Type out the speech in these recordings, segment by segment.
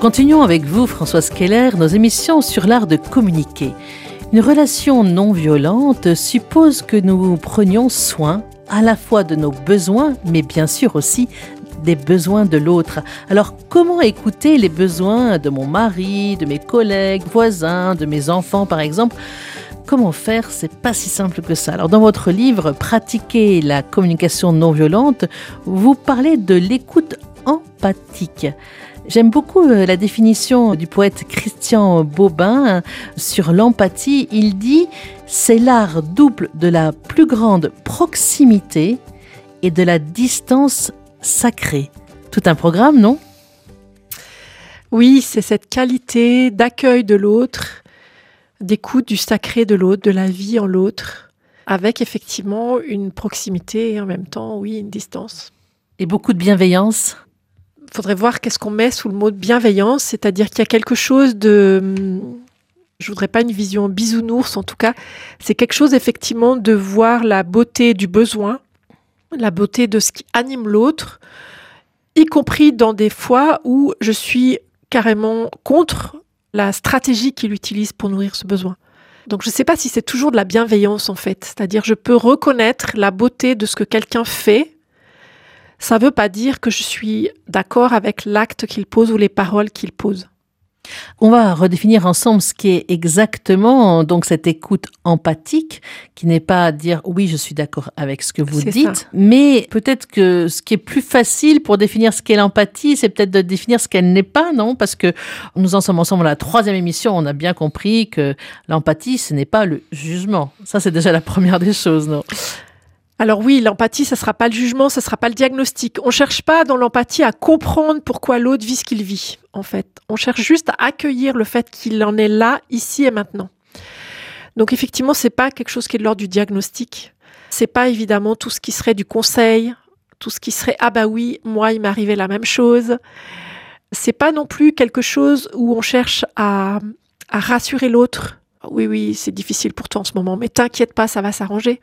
Continuons avec vous, Françoise Keller, nos émissions sur l'art de communiquer. Une relation non violente suppose que nous prenions soin à la fois de nos besoins, mais bien sûr aussi des besoins de l'autre. Alors comment écouter les besoins de mon mari, de mes collègues, voisins, de mes enfants par exemple? Comment faire? C'est pas si simple que ça. Alors dans votre livre Pratiquer la communication non violente, vous parlez de l'écoute empathique. J'aime beaucoup euh, la définition du poète Christian Bobin sur l'empathie. Il dit c'est l'art double de la plus grande proximité et de la distance sacrée. Tout un programme, non? Oui, c'est cette qualité d'accueil de l'autre, d'écoute du sacré de l'autre, de la vie en l'autre, avec effectivement une proximité et en même temps, oui, une distance. Et beaucoup de bienveillance faudrait voir qu'est-ce qu'on met sous le mot de bienveillance, c'est-à-dire qu'il y a quelque chose de je voudrais pas une vision bisounours en tout cas, c'est quelque chose effectivement de voir la beauté du besoin, la beauté de ce qui anime l'autre, y compris dans des fois où je suis carrément contre la stratégie qu'il utilise pour nourrir ce besoin. Donc je ne sais pas si c'est toujours de la bienveillance en fait, c'est-à-dire je peux reconnaître la beauté de ce que quelqu'un fait ça ne veut pas dire que je suis d'accord avec l'acte qu'il pose ou les paroles qu'il pose. On va redéfinir ensemble ce qui est exactement donc cette écoute empathique, qui n'est pas dire oui, je suis d'accord avec ce que vous dites, mais peut-être que ce qui est plus facile pour définir ce qu'est l'empathie, c'est peut-être de définir ce qu'elle n'est pas, non? Parce que nous en sommes ensemble à la troisième émission, on a bien compris que l'empathie, ce n'est pas le jugement. Ça, c'est déjà la première des choses, non? Alors oui, l'empathie, ça sera pas le jugement, ça sera pas le diagnostic. On cherche pas dans l'empathie à comprendre pourquoi l'autre vit ce qu'il vit, en fait. On cherche juste à accueillir le fait qu'il en est là, ici et maintenant. Donc effectivement, c'est pas quelque chose qui est de l'ordre du diagnostic. C'est pas évidemment tout ce qui serait du conseil, tout ce qui serait ah bah oui, moi il arrivé la même chose. C'est pas non plus quelque chose où on cherche à, à rassurer l'autre. Oui oui, c'est difficile pour toi en ce moment, mais t'inquiète pas, ça va s'arranger.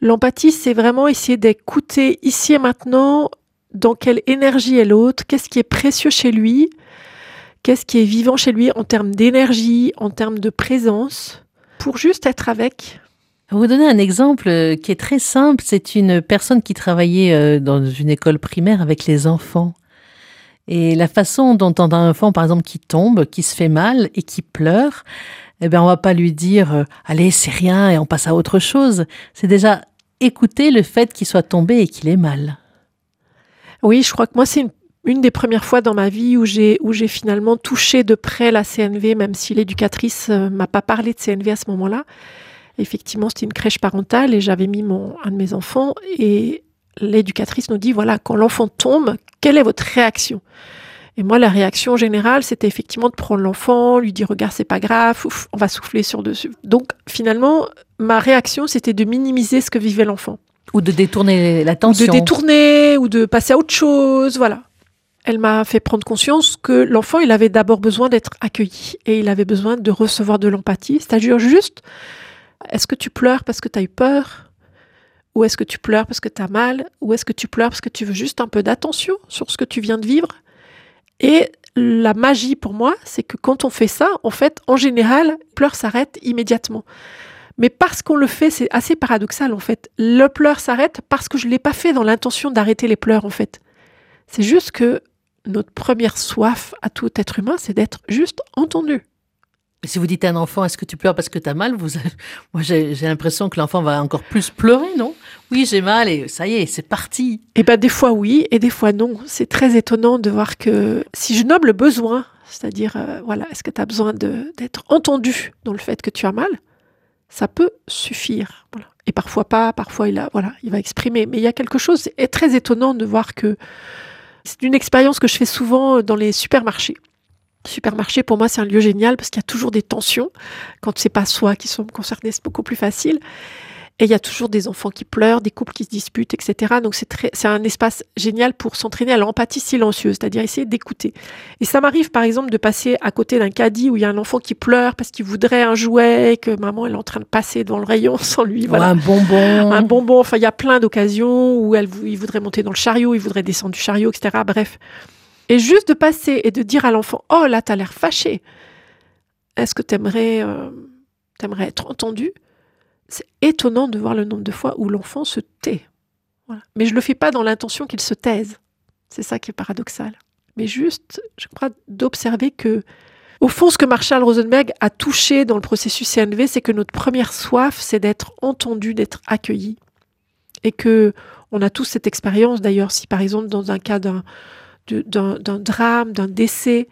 L'empathie, c'est vraiment essayer d'écouter ici et maintenant dans quelle énergie est l'autre, qu'est-ce qui est précieux chez lui, qu'est-ce qui est vivant chez lui en termes d'énergie, en termes de présence, pour juste être avec. Vous donner un exemple euh, qui est très simple. C'est une personne qui travaillait euh, dans une école primaire avec les enfants. Et la façon dont on a un enfant, par exemple, qui tombe, qui se fait mal et qui pleure, eh bien, on va pas lui dire, euh, allez, c'est rien et on passe à autre chose. C'est déjà écouter le fait qu'il soit tombé et qu'il est mal. Oui, je crois que moi, c'est une, des premières fois dans ma vie où j'ai, finalement touché de près la CNV, même si l'éducatrice euh, m'a pas parlé de CNV à ce moment-là. Effectivement, c'était une crèche parentale et j'avais mis un de mes enfants et l'éducatrice nous dit, voilà, quand l'enfant tombe, quelle est votre réaction? Et moi, la réaction générale, c'était effectivement de prendre l'enfant, lui dire regarde, c'est pas grave, on va souffler sur dessus. Donc finalement, ma réaction, c'était de minimiser ce que vivait l'enfant. Ou de détourner l'attention. De détourner, ou de passer à autre chose, voilà. Elle m'a fait prendre conscience que l'enfant, il avait d'abord besoin d'être accueilli et il avait besoin de recevoir de l'empathie. C'est-à-dire juste, est-ce que tu pleures parce que tu as eu peur? Ou est-ce que tu pleures parce que tu as mal? Ou est-ce que tu pleures parce que tu veux juste un peu d'attention sur ce que tu viens de vivre? Et la magie pour moi, c'est que quand on fait ça, en fait, en général, pleurs s'arrête immédiatement. Mais parce qu'on le fait, c'est assez paradoxal en fait. Le pleur s'arrête parce que je ne l'ai pas fait dans l'intention d'arrêter les pleurs en fait. C'est juste que notre première soif à tout être humain, c'est d'être juste entendu. Si vous dites à un enfant, est-ce que tu pleures parce que tu as mal Moi, j'ai l'impression que l'enfant va encore plus pleurer, non? Oui, j'ai mal et ça y est, c'est parti. Eh bien, des fois oui et des fois non. C'est très étonnant de voir que si je nomme le besoin, c'est-à-dire, euh, voilà, est-ce que tu as besoin d'être entendu dans le fait que tu as mal? Ça peut suffire. Et parfois pas, parfois il, a, voilà, il va exprimer. Mais il y a quelque chose, c'est très étonnant de voir que c'est une expérience que je fais souvent dans les supermarchés. Supermarché, pour moi, c'est un lieu génial parce qu'il y a toujours des tensions. Quand c'est pas soi qui sont concernés, c'est beaucoup plus facile. Et il y a toujours des enfants qui pleurent, des couples qui se disputent, etc. Donc c'est très, c'est un espace génial pour s'entraîner à l'empathie silencieuse, c'est-à-dire essayer d'écouter. Et ça m'arrive par exemple de passer à côté d'un caddie où il y a un enfant qui pleure parce qu'il voudrait un jouet, que maman est en train de passer devant le rayon sans lui. Voilà. un bonbon. Un bonbon. Enfin, il y a plein d'occasions où elle, il voudrait monter dans le chariot, il voudrait descendre du chariot, etc. Bref. Et juste de passer et de dire à l'enfant, oh là, t'as l'air fâché. Est-ce que t'aimerais, euh, t'aimerais être entendu? C'est étonnant de voir le nombre de fois où l'enfant se tait. Mais je le fais pas dans l'intention qu'il se taise. C'est ça qui est paradoxal. Mais juste, je crois, d'observer que, au fond, ce que Marshall Rosenberg a touché dans le processus CNV, c'est que notre première soif, c'est d'être entendu, d'être accueilli. Et que on a tous cette expérience, d'ailleurs, si par exemple, dans un cas d'un, d'un, drame, d'un décès,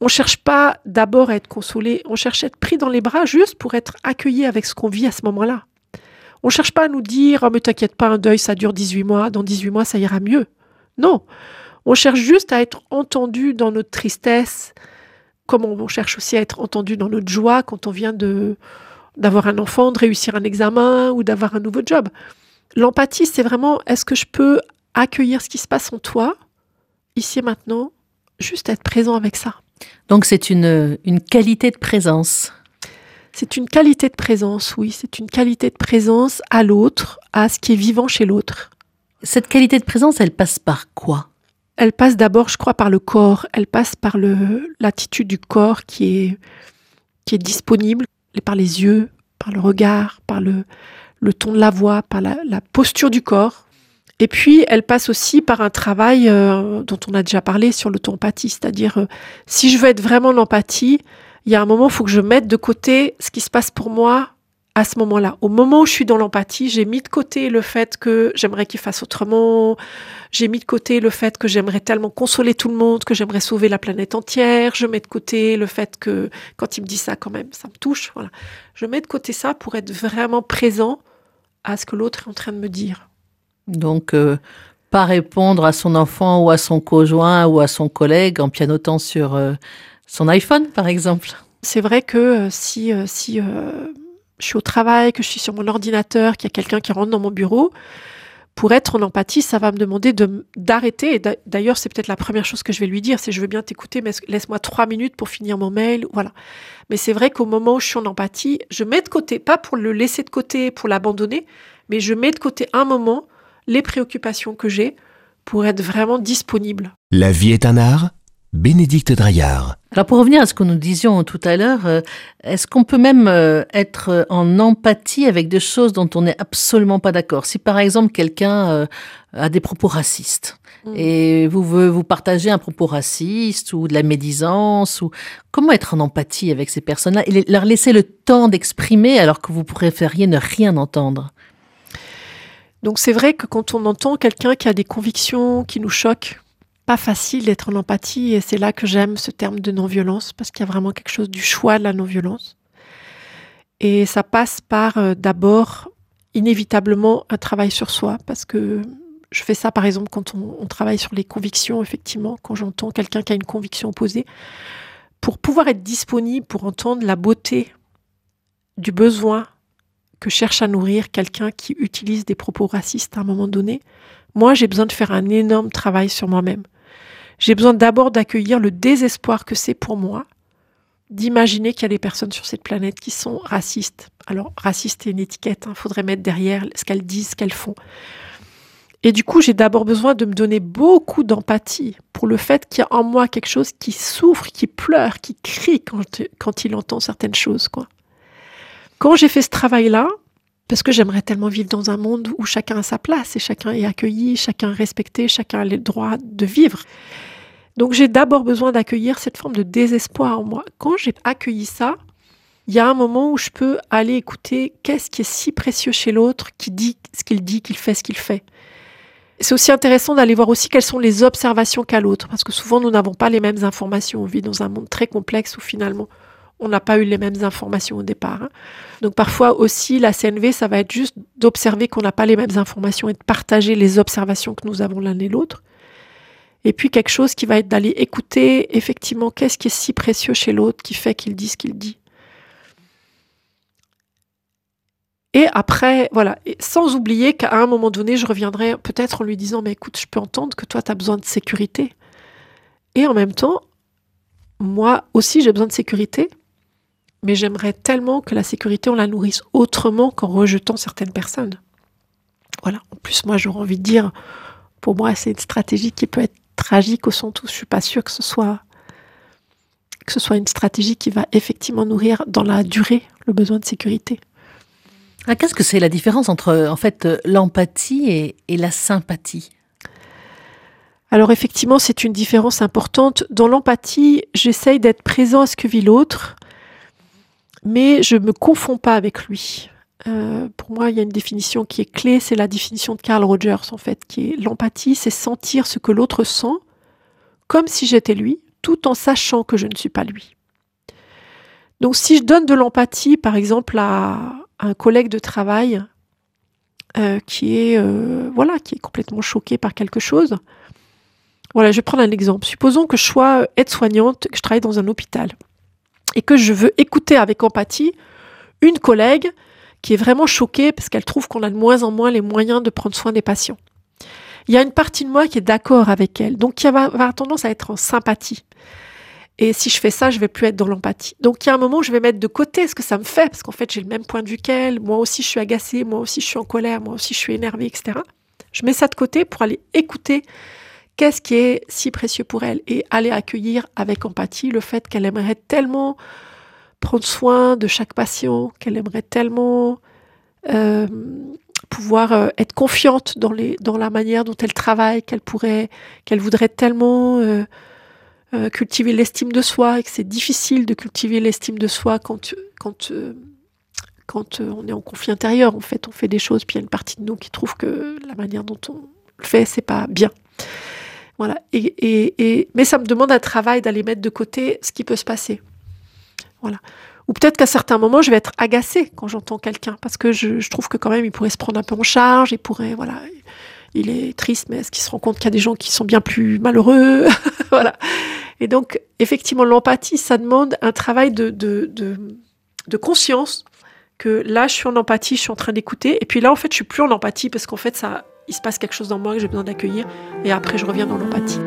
on cherche pas d'abord à être consolé, on cherche à être pris dans les bras juste pour être accueilli avec ce qu'on vit à ce moment-là. On cherche pas à nous dire oh, mais t'inquiète pas, un deuil ça dure 18 mois, dans 18 mois ça ira mieux. Non, on cherche juste à être entendu dans notre tristesse, comme on cherche aussi à être entendu dans notre joie quand on vient d'avoir un enfant, de réussir un examen ou d'avoir un nouveau job. L'empathie, c'est vraiment est-ce que je peux accueillir ce qui se passe en toi, ici et maintenant, juste être présent avec ça. Donc c'est une, une qualité de présence. C'est une qualité de présence, oui, c'est une qualité de présence à l'autre, à ce qui est vivant chez l'autre. Cette qualité de présence, elle passe par quoi? Elle passe d'abord, je crois, par le corps. Elle passe par l'attitude du corps qui est, qui est disponible, par les yeux, par le regard, par le, le ton de la voix, par la, posture du corps. Et puis, elle passe aussi par un travail euh, dont on a déjà parlé sur l'auto-empathie, c'est-à-dire euh, si je veux être vraiment l'empathie, il y a un moment, il faut que je mette de côté ce qui se passe pour moi à ce moment-là. Au moment où je suis dans l'empathie, j'ai mis de côté le fait que j'aimerais qu'il fasse autrement, j'ai mis de côté le fait que j'aimerais tellement consoler tout le monde, que j'aimerais sauver la planète entière, je mets de côté le fait que quand il me dit ça quand même, ça me touche, voilà. Je mets de côté ça pour être vraiment présent à ce que l'autre est en train de me dire. Donc, euh, pas répondre à son enfant ou à son conjoint ou à son collègue en pianotant sur euh, son iPhone, par exemple. C'est vrai que euh, si, si je suis au travail, que je suis sur mon ordinateur, qu'il y a quelqu'un qui rentre dans mon bureau, pour être en empathie, ça va me demander de, d'arrêter. Et d'ailleurs, c'est peut-être la première chose que je vais lui dire, c'est je veux bien t'écouter, mais laisse-moi trois minutes pour finir mon mail. Voilà. Mais c'est vrai qu'au moment où je suis en empathie, je mets de côté, pas pour le laisser de côté, pour l'abandonner, mais je mets de côté un moment les préoccupations que j'ai pour être vraiment disponible. La vie est un art Bénédicte Draillard. Alors pour revenir à ce que nous disions tout à l'heure, euh, est-ce qu'on peut même euh, être en empathie avec des choses dont on n'est absolument pas d'accord? Si par exemple quelqu'un euh, a des propos racistes mm. et vous veut vous partager un propos raciste ou de la médisance ou comment être en empathie avec ces personnes-là et leur laisser le temps d'exprimer alors que vous préfériez ne rien entendre? Donc c'est vrai que quand on entend quelqu'un qui a des convictions qui nous choquent pas facile d'être en empathie et c'est là que j'aime ce terme de non-violence parce qu'il y a vraiment quelque chose du choix de la non-violence. Et ça passe par euh, d'abord inévitablement un travail sur soi parce que je fais ça par exemple quand on, travaille sur les convictions, effectivement, quand j'entends quelqu'un qui a une conviction opposée, pour pouvoir être disponible pour entendre la beauté du besoin que cherche à nourrir quelqu'un qui utilise des propos racistes à un moment donné, moi j'ai besoin de faire un énorme travail sur moi-même. J'ai besoin d'abord d'accueillir le désespoir que c'est pour moi d'imaginer qu'il y a des personnes sur cette planète qui sont racistes. Alors, raciste est une étiquette, il hein, faudrait mettre derrière ce qu'elles disent, ce qu'elles font. Et du coup, j'ai d'abord besoin de me donner beaucoup d'empathie pour le fait qu'il y a en moi quelque chose qui souffre, qui pleure, qui crie quand, il entend certaines choses. Quand j'ai fait ce travail-là, parce que j'aimerais tellement vivre dans un monde où chacun a sa place et chacun est accueilli, chacun respecté, chacun a le droit de vivre. Donc j'ai d'abord besoin d'accueillir cette forme de désespoir en moi. Quand j'ai accueilli ça, il y a un moment où je peux aller écouter qu'est-ce qui est si précieux chez l'autre, qui dit ce qu'il dit, qu'il fait ce qu'il fait. C'est aussi intéressant d'aller voir aussi quelles sont les observations qu'a l'autre, parce que souvent nous n'avons pas les mêmes informations. On vit dans un monde très complexe où finalement on n'a pas eu les mêmes informations au départ. Hein. Donc parfois aussi, la CNV, ça va être juste d'observer qu'on n'a pas les mêmes informations et de partager les observations que nous avons l'un et l'autre. Et puis quelque chose qui va être d'aller écouter effectivement qu'est-ce qui est si précieux chez l'autre qui fait qu'il dit ce qu'il dit. Et après, voilà, sans oublier qu'à un moment donné, je reviendrai peut-être en lui disant, mais écoute, je peux entendre que toi, tu as besoin de sécurité. Et en même temps, moi aussi, j'ai besoin de sécurité, mais j'aimerais tellement que la sécurité, on la nourrisse autrement qu'en rejetant certaines personnes. Voilà, en plus, moi, j'aurais envie de dire, pour moi, c'est une stratégie qui peut être tragique au sens où je suis pas sûre que ce soit que ce soit une stratégie qui va effectivement nourrir dans la durée le besoin de sécurité. Ah, Qu'est-ce que c'est la différence entre en fait l'empathie et, et la sympathie? Alors effectivement, c'est une différence importante. Dans l'empathie, j'essaye d'être présent à ce que vit l'autre, mais je me confonds pas avec lui. Euh, pour moi, il y a une définition qui est clé, c'est la définition de Carl Rogers, en fait, qui est l'empathie, c'est sentir ce que l'autre sent, comme si j'étais lui, tout en sachant que je ne suis pas lui. Donc, si je donne de l'empathie, par exemple, à un collègue de travail euh, qui est, euh, voilà, qui est complètement choqué par quelque chose, voilà, je vais prendre un exemple. Supposons que je sois aide-soignante, que je travaille dans un hôpital, et que je veux écouter avec empathie une collègue qui est vraiment choquée parce qu'elle trouve qu'on a de moins en moins les moyens de prendre soin des patients. Il y a une partie de moi qui est d'accord avec elle, donc qui va avoir tendance à être en sympathie. Et si je fais ça, je vais plus être dans l'empathie. Donc il y a un moment où je vais mettre de côté ce que ça me fait, parce qu'en fait j'ai le même point de vue qu'elle, moi aussi je suis agacée, moi aussi je suis en colère, moi aussi je suis énervée, etc. Je mets ça de côté pour aller écouter qu'est-ce qui est si précieux pour elle et aller accueillir avec empathie le fait qu'elle aimerait tellement prendre soin de chaque patient, qu'elle aimerait tellement euh, pouvoir euh, être confiante dans, la manière dont elle travaille, qu'elle pourrait, qu'elle voudrait tellement euh, cultiver l'estime de soi et que c'est difficile de cultiver l'estime de soi quand, quand, on est en conflit intérieur. En fait, on fait des choses, puis il y a une partie de nous qui trouve que la manière dont on le fait, c'est pas bien. Voilà. Et, et, et, mais ça me demande un travail d'aller mettre de côté ce qui peut se passer. Voilà. Ou peut-être qu'à certains moments, je vais être agacée quand j'entends quelqu'un, parce que je, trouve que quand même, il pourrait se prendre un peu en charge, il pourrait, voilà, il est triste, mais est-ce qu'il se rend compte qu'il y a des gens qui sont bien plus malheureux Voilà. Et donc, effectivement, l'empathie, ça demande un travail de, de, de, de, conscience que là, je suis en empathie, je suis en train d'écouter, et puis là, en fait, je suis plus en empathie parce qu'en fait, ça, il se passe quelque chose dans moi que j'ai besoin d'accueillir, et après, je reviens dans l'empathie.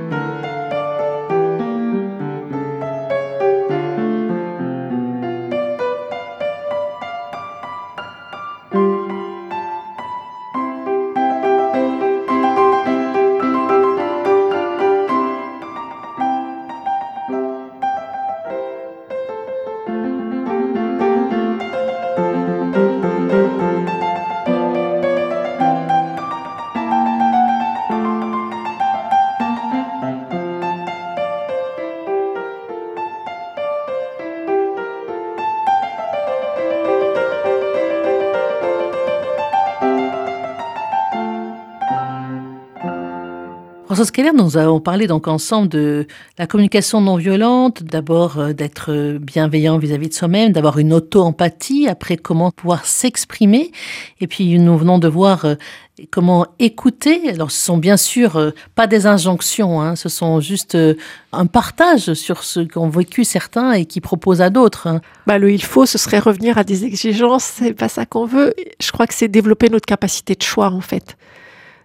Françoise Keller, nous avons parlé donc ensemble de la communication non violente, d'abord euh, d'être bienveillant vis-à-vis de soi-même, d'avoir une auto-empathie, après comment pouvoir s'exprimer, et puis nous venons de voir euh, comment écouter. Alors ce sont bien sûr euh, pas des injonctions, hein, ce sont juste un partage sur ce qu'ont vécu certains et qui proposent à d'autres. Hein. Bah, le il faut, ce serait revenir à des exigences, c'est pas ça qu'on veut. Je crois que c'est développer notre capacité de choix en fait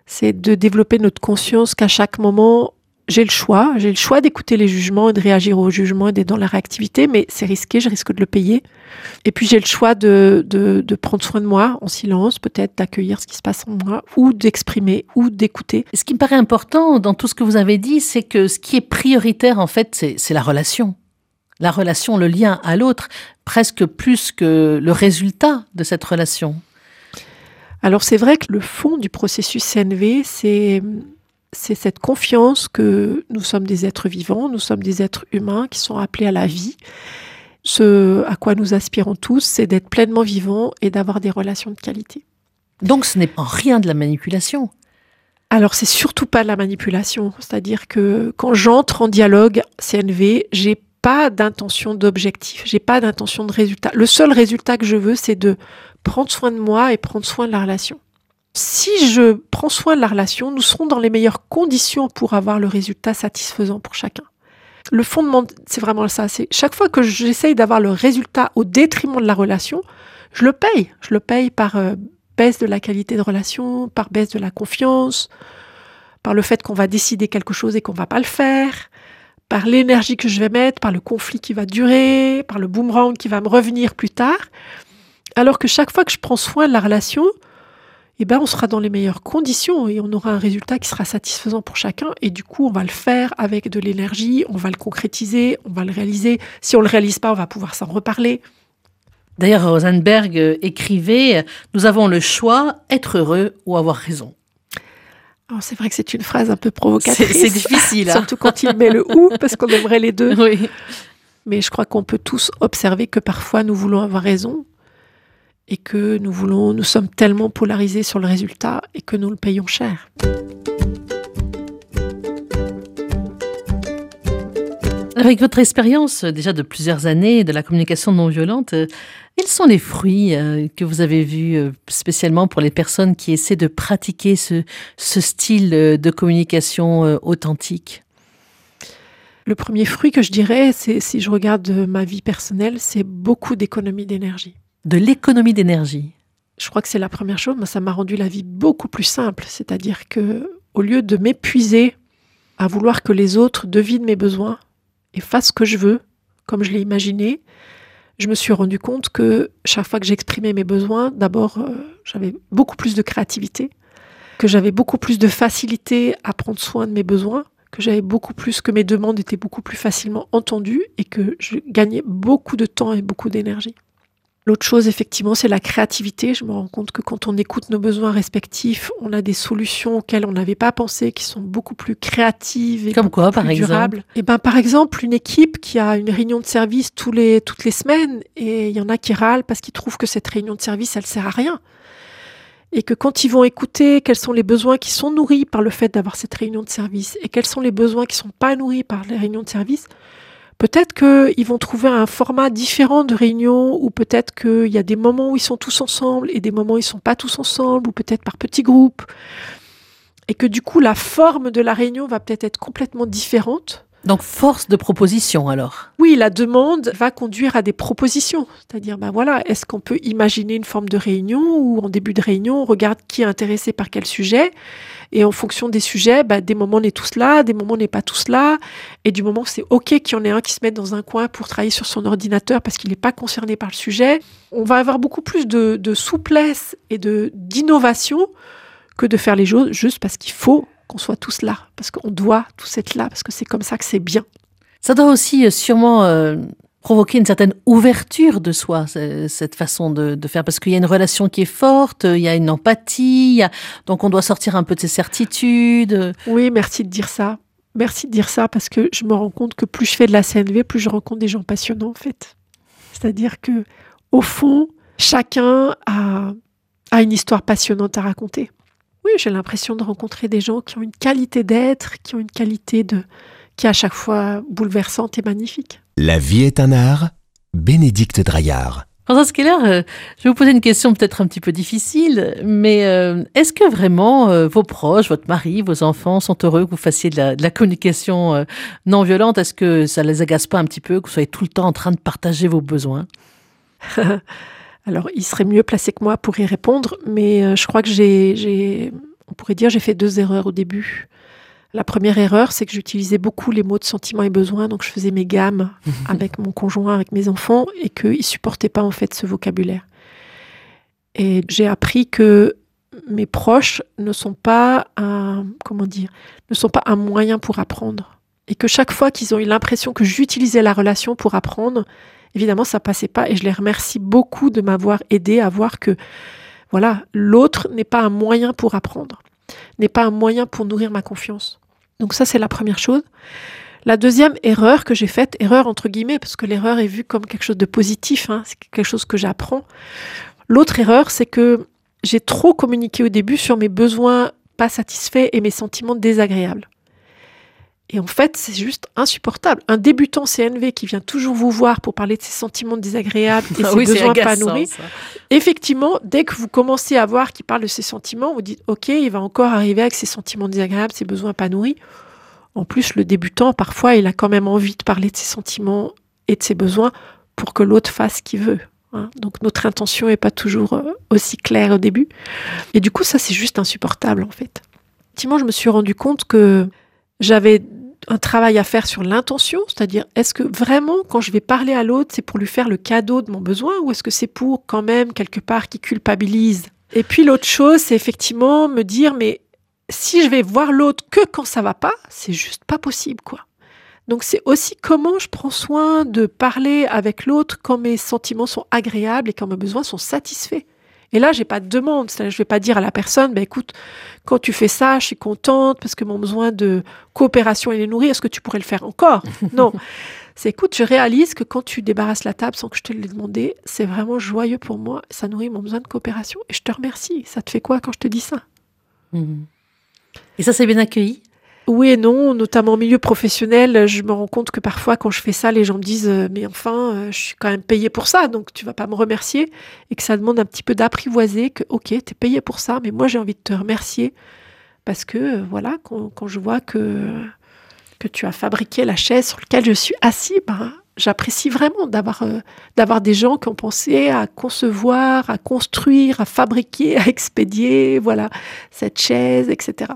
c'est de développer notre conscience qu'à chaque moment, j'ai le choix, j'ai le choix d'écouter les jugements et de réagir aux jugements et d'être dans la réactivité, mais c'est risqué, je risque de le payer. Et puis j'ai le choix de, de, de, prendre soin de moi en silence, peut-être d'accueillir ce qui se passe en moi, ou d'exprimer, ou d'écouter. Ce qui me paraît important dans tout ce que vous avez dit, c'est que ce qui est prioritaire, en fait, c'est la relation. La relation, le lien à l'autre, presque plus que le résultat de cette relation. Alors c'est vrai que le fond du processus CNV, c'est c'est cette confiance que nous sommes des êtres vivants, nous sommes des êtres humains qui sont appelés à la vie. Ce à quoi nous aspirons tous, c'est d'être pleinement vivants et d'avoir des relations de qualité. Donc ce n'est en rien de la manipulation. Alors c'est surtout pas de la manipulation, c'est-à-dire que quand j'entre en dialogue CNV, j'ai pas d'intention d'objectif, j'ai pas d'intention de résultat. Le seul résultat que je veux, c'est de prendre soin de moi et prendre soin de la relation. Si je prends soin de la relation, nous serons dans les meilleures conditions pour avoir le résultat satisfaisant pour chacun. Le fondement, c'est vraiment ça. C'est chaque fois que j'essaye d'avoir le résultat au détriment de la relation, je le paye. Je le paye par euh, baisse de la qualité de relation, par baisse de la confiance, par le fait qu'on va décider quelque chose et qu'on va pas le faire, par l'énergie que je vais mettre, par le conflit qui va durer, par le boomerang qui va me revenir plus tard. Alors que chaque fois que je prends soin de la relation, eh ben, on sera dans les meilleures conditions et on aura un résultat qui sera satisfaisant pour chacun. Et du coup, on va le faire avec de l'énergie, on va le concrétiser, on va le réaliser. Si on le réalise pas, on va pouvoir s'en reparler. D'ailleurs, Rosenberg euh, écrivait Nous avons le choix, être heureux ou avoir raison. C'est vrai que c'est une phrase un peu provocatrice. C'est difficile. Hein. Surtout quand il met le ou, parce qu'on aimerait les deux. Oui. Mais je crois qu'on peut tous observer que parfois nous voulons avoir raison et que nous voulons, nous sommes tellement polarisés sur le résultat et que nous le payons cher. Avec votre expérience déjà de plusieurs années de la communication non violente, quels sont les fruits euh, que vous avez vus euh, spécialement pour les personnes qui essaient de pratiquer ce, ce style de communication authentique? Le premier fruit que je dirais, c'est si je regarde ma vie personnelle, c'est beaucoup d'économie d'énergie. De l'économie d'énergie Je crois que c'est la première chose, mais ça m'a rendu la vie beaucoup plus simple. C'est-à-dire que au lieu de m'épuiser à vouloir que les autres devinent mes besoins, et fasse ce que je veux, comme je l'ai imaginé, je me suis rendu compte que chaque fois que j'exprimais mes besoins, d'abord, euh, j'avais beaucoup plus de créativité, que j'avais beaucoup plus de facilité à prendre soin de mes besoins, que j'avais beaucoup plus, que mes demandes étaient beaucoup plus facilement entendues et que je gagnais beaucoup de temps et beaucoup d'énergie. L'autre chose, effectivement, c'est la créativité. Je me rends compte que quand on écoute nos besoins respectifs, on a des solutions auxquelles on n'avait pas pensé, qui sont beaucoup plus créatives et Comme quoi, par durables. Et eh ben, par exemple, une équipe qui a une réunion de service tous les, toutes les semaines, et il y en a qui râlent parce qu'ils trouvent que cette réunion de service, elle sert à rien. Et que quand ils vont écouter quels sont les besoins qui sont nourris par le fait d'avoir cette réunion de service et quels sont les besoins qui ne sont pas nourris par les réunions de service, Peut-être qu'ils vont trouver un format différent de réunion, ou peut-être qu'il y a des moments où ils sont tous ensemble et des moments où ils ne sont pas tous ensemble, ou peut-être par petits groupes. Et que du coup, la forme de la réunion va peut-être être complètement différente. Donc force de proposition alors. Oui, la demande va conduire à des propositions. C'est-à-dire, ben voilà, est-ce qu'on peut imaginer une forme de réunion où en début de réunion, on regarde qui est intéressé par quel sujet et en fonction des sujets, bah, des moments on est tous là, des moments on n'est pas tous là. Et du moment c'est OK qu'il y en ait un qui se mette dans un coin pour travailler sur son ordinateur parce qu'il n'est pas concerné par le sujet, on va avoir beaucoup plus de, souplesse et de d'innovation que de faire les choses juste parce qu'il faut qu'on soit tous là, parce qu'on doit tous être là, parce que c'est comme ça que c'est bien. Ça doit aussi euh, sûrement euh, provoquer une certaine ouverture de soi, cette façon de, faire, parce qu'il y a une relation qui est forte, il y a une empathie, donc on doit sortir un peu de ses certitudes. Oui, merci de dire ça. Merci de dire ça, parce que je me rends compte que plus je fais de la CNV, plus je rencontre des gens passionnants, en fait. C'est-à-dire que, au fond, chacun a, a une histoire passionnante à raconter. Oui, j'ai l'impression de rencontrer des gens qui ont une qualité d'être, qui ont une qualité de, qui est à chaque fois bouleversante et magnifique. La vie est un art. Bénédicte Draillard. François Keller, euh, je vais vous poser une question peut-être un petit peu difficile, mais euh, est-ce que vraiment euh, vos proches, votre mari, vos enfants sont heureux que vous fassiez de la, communication non violente? Est-ce que ça les agace pas un petit peu que vous soyez tout le temps en train de partager vos besoins? Alors, il serait mieux placé que moi pour y répondre, mais je crois que j'ai, on pourrait dire, j'ai fait deux erreurs au début. La première erreur, c'est que j'utilisais beaucoup les mots de sentiments et besoins, donc je faisais mes gammes avec mon conjoint, avec mes enfants, et qu'ils ne supportaient pas en fait ce vocabulaire. Et j'ai appris que mes proches ne sont pas un, comment dire, ne sont pas un moyen pour apprendre. Et que chaque fois qu'ils ont eu l'impression que j'utilisais la relation pour apprendre, évidemment, ça passait pas. Et je les remercie beaucoup de m'avoir aidé à voir que, voilà, l'autre n'est pas un moyen pour apprendre n'est pas un moyen pour nourrir ma confiance. Donc ça, c'est la première chose. La deuxième erreur que j'ai faite, erreur entre guillemets, parce que l'erreur est vue comme quelque chose de positif, hein, c'est quelque chose que j'apprends. L'autre erreur, c'est que j'ai trop communiqué au début sur mes besoins pas satisfaits et mes sentiments désagréables. Et en fait, c'est juste insupportable. Un débutant CNV qui vient toujours vous voir pour parler de ses sentiments désagréables et ah ses besoins pas nourris, effectivement, dès que vous commencez à voir qu'il parle de ses sentiments, vous dites OK, il va encore arriver avec ses sentiments désagréables, ses besoins pas nourris. En plus, le débutant, parfois, il a quand même envie de parler de ses sentiments et de ses besoins pour que l'autre fasse ce qu'il veut. Hein. Donc notre intention n'est pas toujours euh, aussi claire au début. Et du coup, ça, c'est juste insupportable, en fait. Effectivement, je me suis rendu compte que j'avais un travail à faire sur l'intention, c'est-à-dire est-ce que vraiment quand je vais parler à l'autre, c'est pour lui faire le cadeau de mon besoin ou est-ce que c'est pour quand même quelque part qu'il culpabilise? Et puis l'autre chose, c'est effectivement me dire, mais si je vais voir l'autre que quand ça va pas, c'est juste pas possible, quoi. Donc c'est aussi comment je prends soin de parler avec l'autre quand mes sentiments sont agréables et quand mes besoins sont satisfaits. Et là, j'ai pas de demande. Je vais pas dire à la personne, bah, écoute, quand tu fais ça, je suis contente parce que mon besoin de coopération il est nourri. Est-ce que tu pourrais le faire encore? Non. C'est écoute, je réalise que quand tu débarrasses la table sans que je te l'ai demandé, c'est vraiment joyeux pour moi. Ça nourrit mon besoin de coopération. Et je te remercie. Ça te fait quoi quand je te dis ça? Mmh. Et ça, c'est bien accueilli? Oui et non, notamment au milieu professionnel, je me rends compte que parfois quand je fais ça, les gens me disent euh, mais enfin, euh, je suis quand même payé pour ça, donc tu vas pas me remercier et que ça demande un petit peu d'apprivoiser que ok, tu es payé pour ça, mais moi j'ai envie de te remercier parce que euh, voilà, quand, je vois que que tu as fabriqué la chaise sur laquelle je suis assis, ben, j'apprécie vraiment d'avoir d'avoir des gens qui ont pensé à concevoir, à construire, à fabriquer, à expédier, voilà, cette chaise, etc.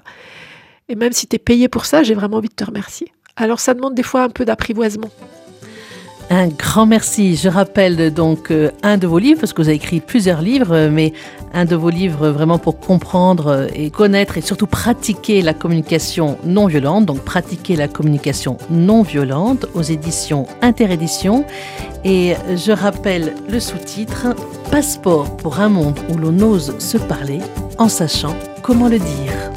Et même si tu es payé pour ça, j'ai vraiment envie de te remercier. Alors ça demande des fois un peu d'apprivoisement. Un grand merci. Je rappelle donc euh, un de vos livres, parce que vous avez écrit plusieurs livres, euh, mais un de vos livres vraiment pour comprendre euh, et connaître et surtout pratiquer la communication non violente, donc pratiquer la communication non violente aux éditions Interédition. Et je rappelle le sous-titre Passeport pour un monde où l'on ose se parler en sachant comment le dire.